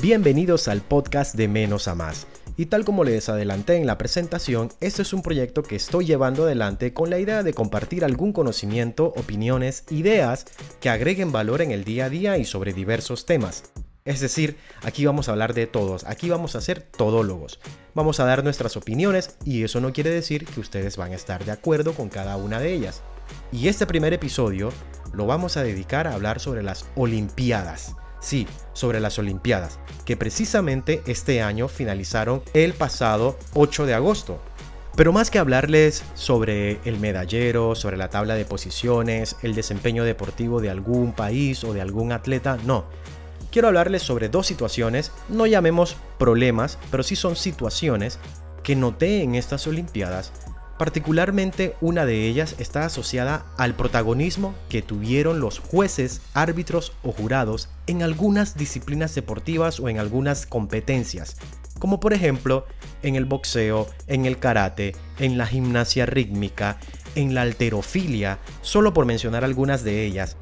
Bienvenidos al podcast de Menos a Más. Y tal como les adelanté en la presentación, este es un proyecto que estoy llevando adelante con la idea de compartir algún conocimiento, opiniones, ideas que agreguen valor en el día a día y sobre diversos temas. Es decir, aquí vamos a hablar de todos, aquí vamos a ser todólogos. Vamos a dar nuestras opiniones y eso no quiere decir que ustedes van a estar de acuerdo con cada una de ellas. Y este primer episodio lo vamos a dedicar a hablar sobre las Olimpiadas. Sí, sobre las Olimpiadas, que precisamente este año finalizaron el pasado 8 de agosto. Pero más que hablarles sobre el medallero, sobre la tabla de posiciones, el desempeño deportivo de algún país o de algún atleta, no. Quiero hablarles sobre dos situaciones, no llamemos problemas, pero sí son situaciones que noté en estas Olimpiadas Particularmente una de ellas está asociada al protagonismo que tuvieron los jueces, árbitros o jurados en algunas disciplinas deportivas o en algunas competencias, como por ejemplo en el boxeo, en el karate, en la gimnasia rítmica, en la alterofilia, solo por mencionar algunas de ellas.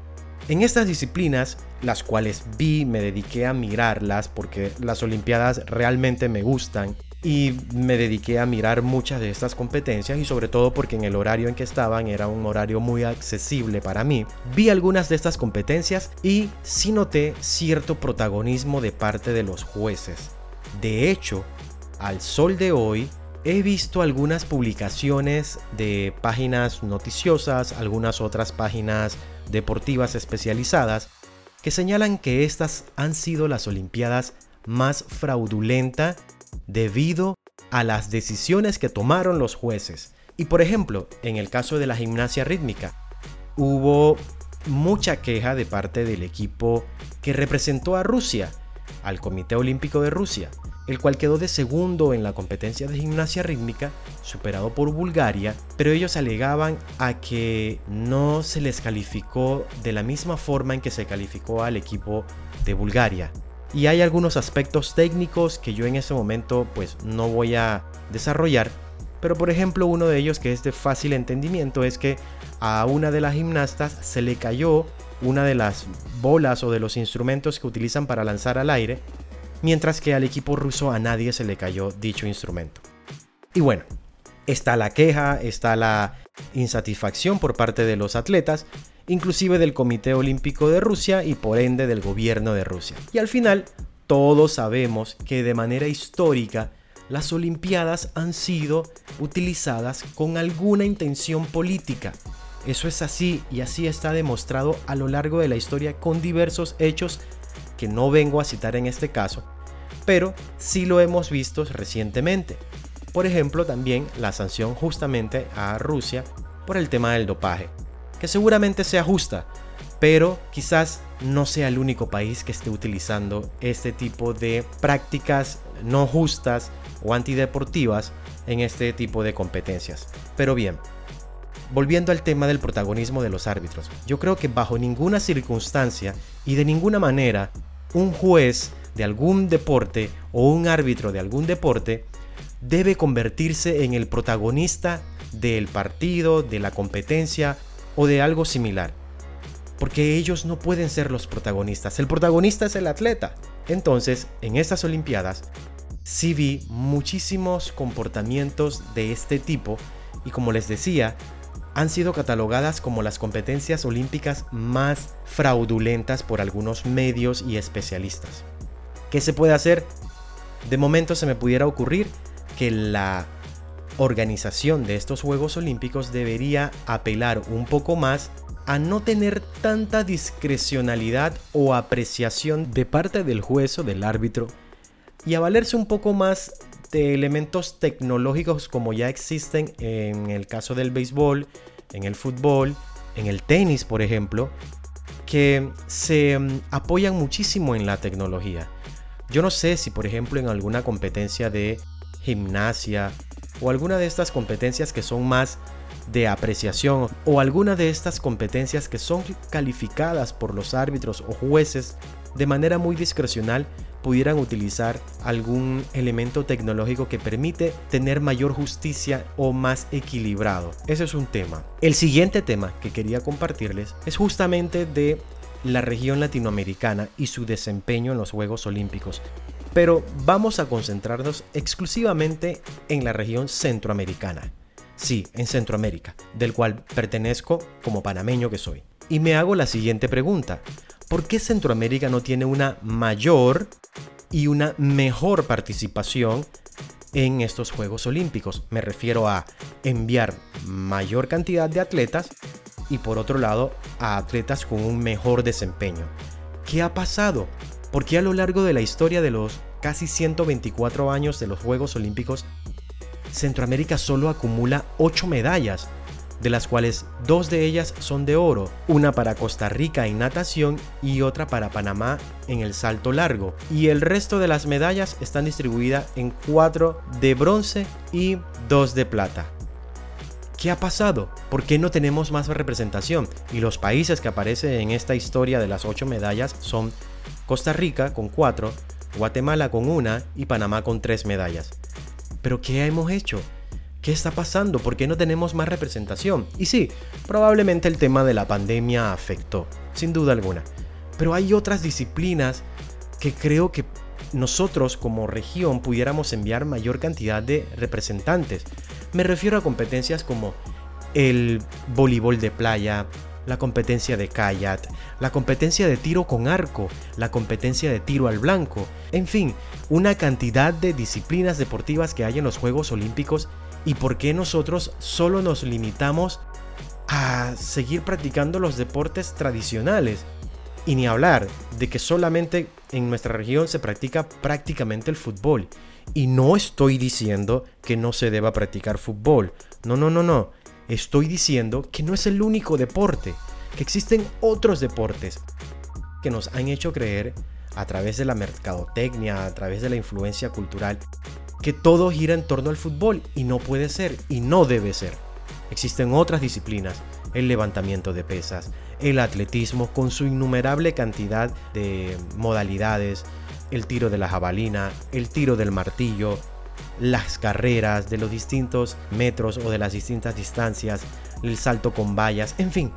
En estas disciplinas, las cuales vi, me dediqué a mirarlas porque las Olimpiadas realmente me gustan y me dediqué a mirar muchas de estas competencias y sobre todo porque en el horario en que estaban era un horario muy accesible para mí. Vi algunas de estas competencias y sí noté cierto protagonismo de parte de los jueces. De hecho, al sol de hoy he visto algunas publicaciones de páginas noticiosas, algunas otras páginas deportivas especializadas que señalan que estas han sido las Olimpiadas más fraudulentas debido a las decisiones que tomaron los jueces. Y por ejemplo, en el caso de la gimnasia rítmica, hubo mucha queja de parte del equipo que representó a Rusia, al Comité Olímpico de Rusia, el cual quedó de segundo en la competencia de gimnasia rítmica, superado por Bulgaria, pero ellos alegaban a que no se les calificó de la misma forma en que se calificó al equipo de Bulgaria y hay algunos aspectos técnicos que yo en ese momento pues no voy a desarrollar, pero por ejemplo uno de ellos que es de fácil entendimiento es que a una de las gimnastas se le cayó una de las bolas o de los instrumentos que utilizan para lanzar al aire, mientras que al equipo ruso a nadie se le cayó dicho instrumento. Y bueno, está la queja, está la insatisfacción por parte de los atletas, inclusive del Comité Olímpico de Rusia y por ende del gobierno de Rusia. Y al final, todos sabemos que de manera histórica las Olimpiadas han sido utilizadas con alguna intención política. Eso es así y así está demostrado a lo largo de la historia con diversos hechos que no vengo a citar en este caso, pero sí lo hemos visto recientemente. Por ejemplo, también la sanción justamente a Rusia por el tema del dopaje que seguramente sea justa, pero quizás no sea el único país que esté utilizando este tipo de prácticas no justas o antideportivas en este tipo de competencias. Pero bien, volviendo al tema del protagonismo de los árbitros, yo creo que bajo ninguna circunstancia y de ninguna manera un juez de algún deporte o un árbitro de algún deporte debe convertirse en el protagonista del partido, de la competencia o de algo similar. Porque ellos no pueden ser los protagonistas. El protagonista es el atleta. Entonces, en estas Olimpiadas, sí vi muchísimos comportamientos de este tipo y como les decía, han sido catalogadas como las competencias olímpicas más fraudulentas por algunos medios y especialistas. ¿Qué se puede hacer? De momento se me pudiera ocurrir que la organización de estos Juegos Olímpicos debería apelar un poco más a no tener tanta discrecionalidad o apreciación de parte del juez o del árbitro y a valerse un poco más de elementos tecnológicos como ya existen en el caso del béisbol, en el fútbol, en el tenis, por ejemplo, que se mm, apoyan muchísimo en la tecnología. Yo no sé si, por ejemplo, en alguna competencia de gimnasia o alguna de estas competencias que son más de apreciación o alguna de estas competencias que son calificadas por los árbitros o jueces de manera muy discrecional pudieran utilizar algún elemento tecnológico que permite tener mayor justicia o más equilibrado. Ese es un tema. El siguiente tema que quería compartirles es justamente de la región latinoamericana y su desempeño en los Juegos Olímpicos. Pero vamos a concentrarnos exclusivamente en la región centroamericana. Sí, en Centroamérica, del cual pertenezco como panameño que soy. Y me hago la siguiente pregunta. ¿Por qué Centroamérica no tiene una mayor y una mejor participación en estos Juegos Olímpicos? Me refiero a enviar mayor cantidad de atletas y por otro lado a atletas con un mejor desempeño. ¿Qué ha pasado? ¿Por qué a lo largo de la historia de los casi 124 años de los Juegos Olímpicos, Centroamérica solo acumula 8 medallas, de las cuales dos de ellas son de oro, una para Costa Rica en natación y otra para Panamá en el salto largo, y el resto de las medallas están distribuidas en 4 de bronce y 2 de plata. ¿Qué ha pasado? ¿Por qué no tenemos más representación? Y los países que aparecen en esta historia de las 8 medallas son Costa Rica con 4, Guatemala con una y Panamá con 3 medallas. Pero ¿qué hemos hecho? ¿Qué está pasando? ¿Por qué no tenemos más representación? Y sí, probablemente el tema de la pandemia afectó, sin duda alguna. Pero hay otras disciplinas que creo que nosotros como región pudiéramos enviar mayor cantidad de representantes. Me refiero a competencias como el voleibol de playa, la competencia de kayak, la competencia de tiro con arco, la competencia de tiro al blanco, en fin, una cantidad de disciplinas deportivas que hay en los Juegos Olímpicos y por qué nosotros solo nos limitamos a seguir practicando los deportes tradicionales. Y ni hablar de que solamente en nuestra región se practica prácticamente el fútbol. Y no estoy diciendo que no se deba practicar fútbol. No, no, no, no. Estoy diciendo que no es el único deporte, que existen otros deportes que nos han hecho creer a través de la mercadotecnia, a través de la influencia cultural, que todo gira en torno al fútbol y no puede ser y no debe ser. Existen otras disciplinas, el levantamiento de pesas, el atletismo con su innumerable cantidad de modalidades, el tiro de la jabalina, el tiro del martillo, las carreras de los distintos metros o de las distintas distancias, el salto con vallas, en fin,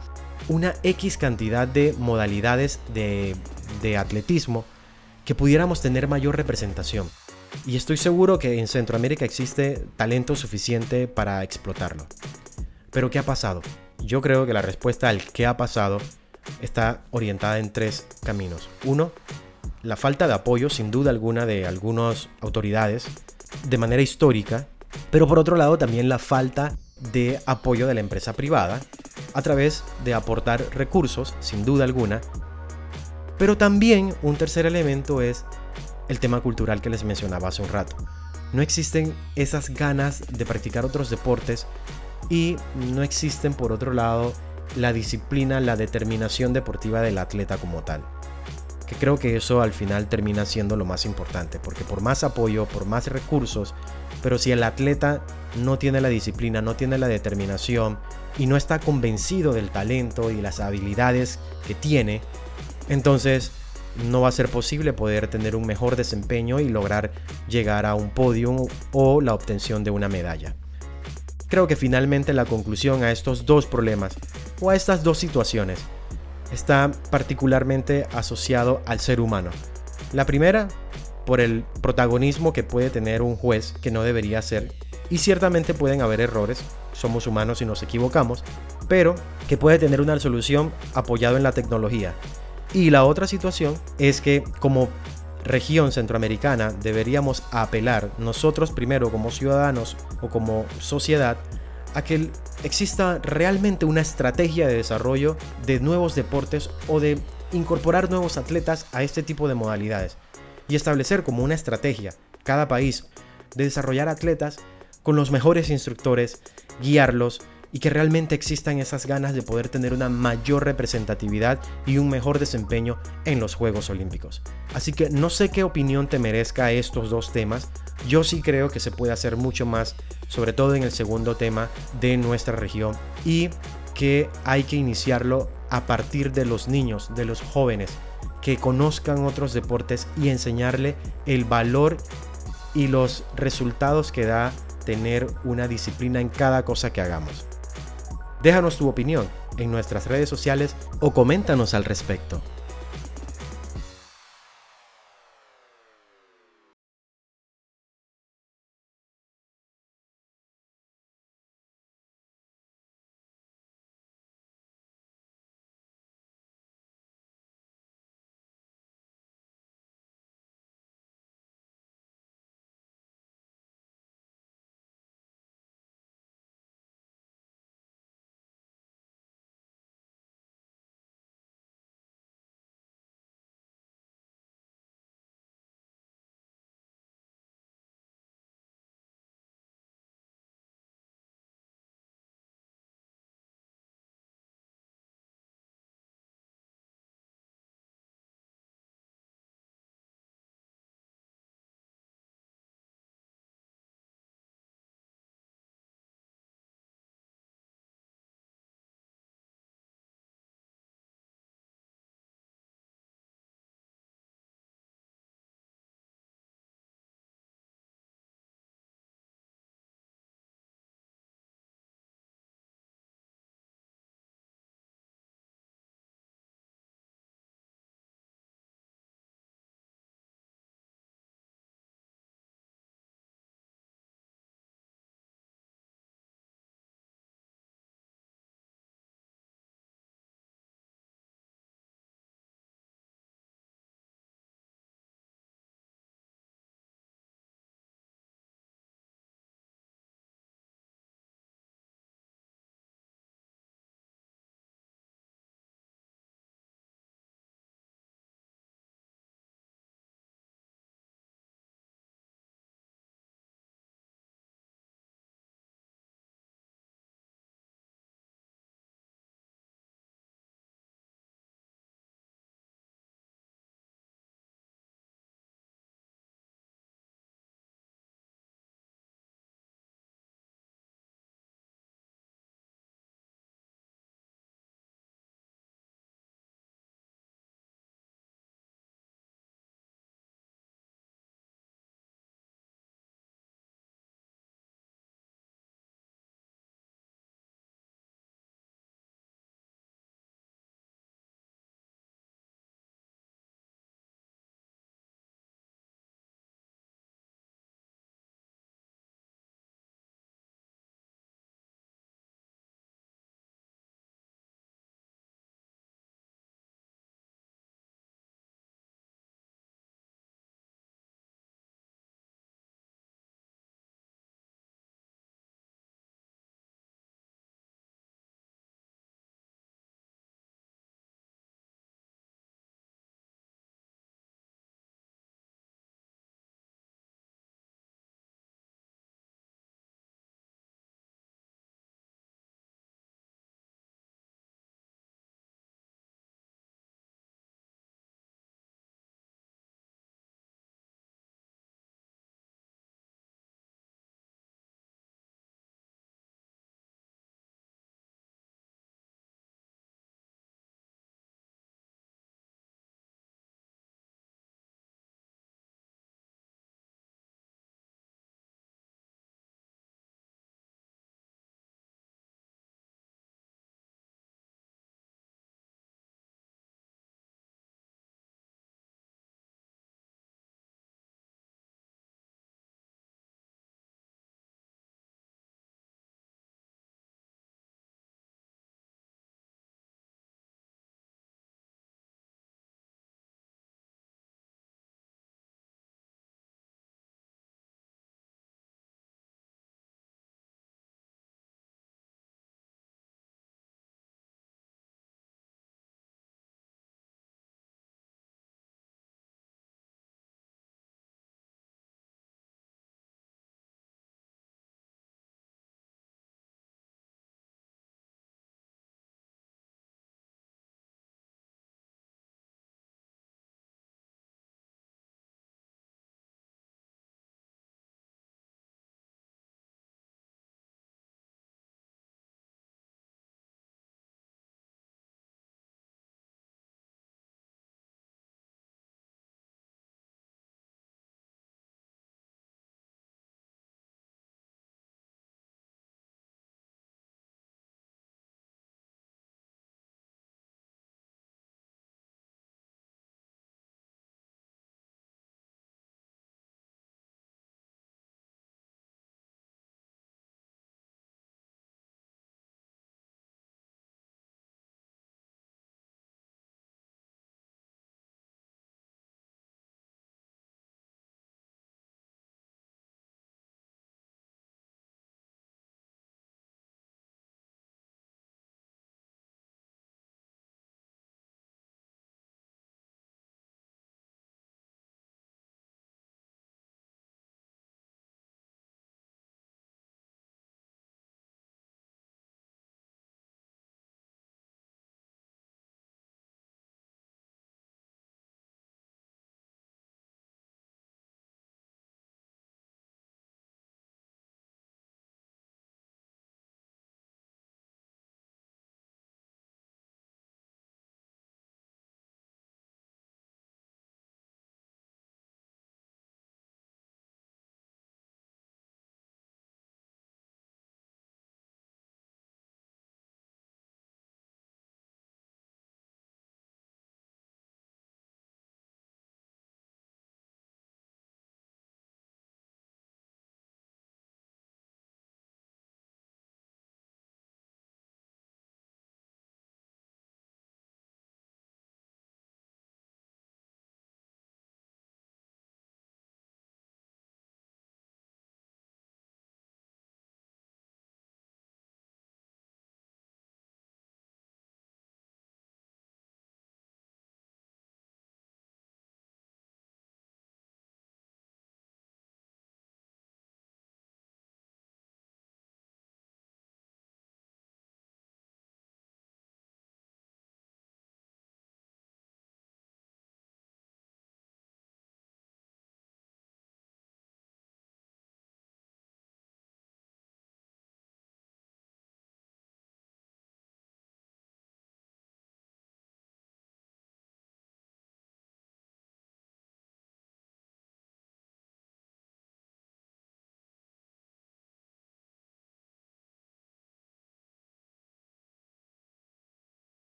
una X cantidad de modalidades de, de atletismo que pudiéramos tener mayor representación. Y estoy seguro que en Centroamérica existe talento suficiente para explotarlo. Pero ¿qué ha pasado? Yo creo que la respuesta al qué ha pasado está orientada en tres caminos. Uno, la falta de apoyo sin duda alguna de algunas autoridades de manera histórica, pero por otro lado también la falta de apoyo de la empresa privada a través de aportar recursos, sin duda alguna. Pero también un tercer elemento es el tema cultural que les mencionaba hace un rato. No existen esas ganas de practicar otros deportes y no existen por otro lado la disciplina, la determinación deportiva del atleta como tal creo que eso al final termina siendo lo más importante, porque por más apoyo, por más recursos, pero si el atleta no tiene la disciplina, no tiene la determinación y no está convencido del talento y las habilidades que tiene, entonces no va a ser posible poder tener un mejor desempeño y lograr llegar a un podio o la obtención de una medalla. Creo que finalmente la conclusión a estos dos problemas o a estas dos situaciones está particularmente asociado al ser humano. La primera, por el protagonismo que puede tener un juez que no debería ser, y ciertamente pueden haber errores, somos humanos y nos equivocamos, pero que puede tener una solución apoyado en la tecnología. Y la otra situación es que como región centroamericana deberíamos apelar nosotros primero como ciudadanos o como sociedad a que exista realmente una estrategia de desarrollo de nuevos deportes o de incorporar nuevos atletas a este tipo de modalidades y establecer como una estrategia cada país de desarrollar atletas con los mejores instructores, guiarlos y que realmente existan esas ganas de poder tener una mayor representatividad y un mejor desempeño en los Juegos Olímpicos. Así que no sé qué opinión te merezca estos dos temas, yo sí creo que se puede hacer mucho más, sobre todo en el segundo tema de nuestra región y que hay que iniciarlo a partir de los niños, de los jóvenes, que conozcan otros deportes y enseñarle el valor y los resultados que da tener una disciplina en cada cosa que hagamos. Déjanos tu opinión en nuestras redes sociales o coméntanos al respecto.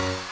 you